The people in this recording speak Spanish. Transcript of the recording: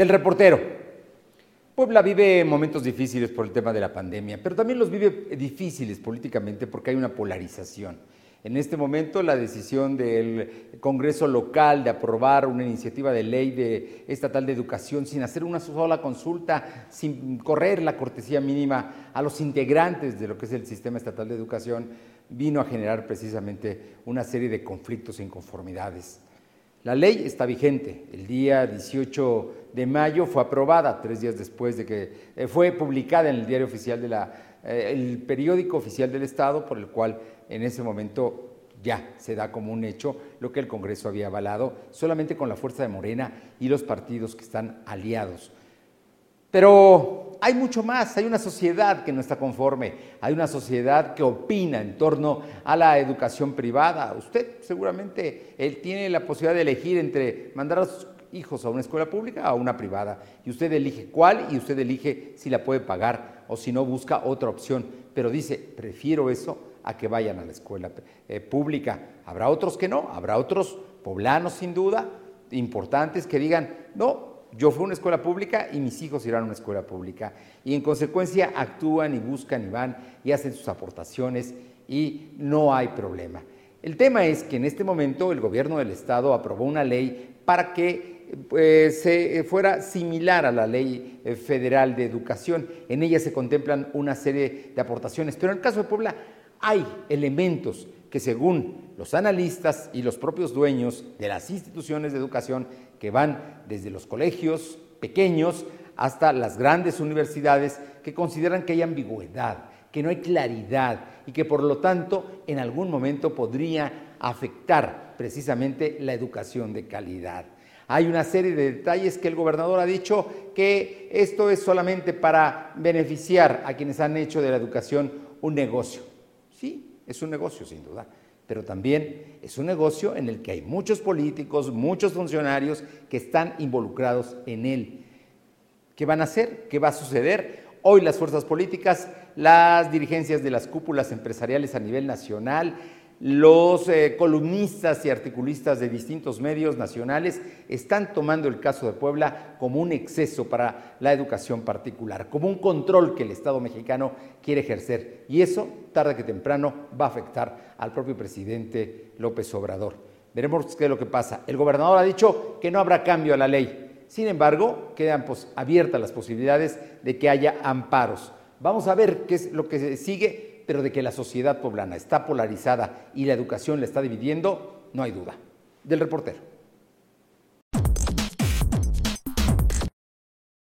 Del reportero. Puebla vive momentos difíciles por el tema de la pandemia, pero también los vive difíciles políticamente porque hay una polarización. En este momento la decisión del Congreso local de aprobar una iniciativa de ley de, estatal de educación sin hacer una sola consulta, sin correr la cortesía mínima a los integrantes de lo que es el sistema estatal de educación, vino a generar precisamente una serie de conflictos e inconformidades. La ley está vigente. El día 18 de mayo fue aprobada, tres días después de que eh, fue publicada en el diario oficial de la, eh, el periódico oficial del Estado, por el cual en ese momento ya se da como un hecho lo que el Congreso había avalado, solamente con la fuerza de Morena y los partidos que están aliados. Pero hay mucho más, hay una sociedad que no está conforme, hay una sociedad que opina en torno a la educación privada. Usted seguramente él tiene la posibilidad de elegir entre mandar a sus hijos a una escuela pública o a una privada, y usted elige cuál y usted elige si la puede pagar o si no busca otra opción, pero dice, prefiero eso a que vayan a la escuela eh, pública. Habrá otros que no, habrá otros poblanos sin duda, importantes, que digan, no, yo fui a una escuela pública y mis hijos irán a una escuela pública. Y en consecuencia actúan y buscan y van y hacen sus aportaciones y no hay problema. El tema es que en este momento el gobierno del Estado aprobó una ley para que pues, se fuera similar a la ley eh, federal de educación. En ella se contemplan una serie de aportaciones, pero en el caso de Puebla hay elementos que según los analistas y los propios dueños de las instituciones de educación que van desde los colegios pequeños hasta las grandes universidades que consideran que hay ambigüedad, que no hay claridad y que por lo tanto en algún momento podría afectar precisamente la educación de calidad. Hay una serie de detalles que el gobernador ha dicho que esto es solamente para beneficiar a quienes han hecho de la educación un negocio. Sí, es un negocio sin duda, pero también es un negocio en el que hay muchos políticos, muchos funcionarios que están involucrados en él. ¿Qué van a hacer? ¿Qué va a suceder? Hoy las fuerzas políticas, las dirigencias de las cúpulas empresariales a nivel nacional, los eh, columnistas y articulistas de distintos medios nacionales están tomando el caso de Puebla como un exceso para la educación particular, como un control que el Estado mexicano quiere ejercer. Y eso, tarde que temprano, va a afectar al propio presidente López Obrador. Veremos qué es lo que pasa. El gobernador ha dicho que no habrá cambio a la ley. Sin embargo, quedan pues, abiertas las posibilidades de que haya amparos. Vamos a ver qué es lo que sigue pero de que la sociedad poblana está polarizada y la educación la está dividiendo, no hay duda. Del reportero.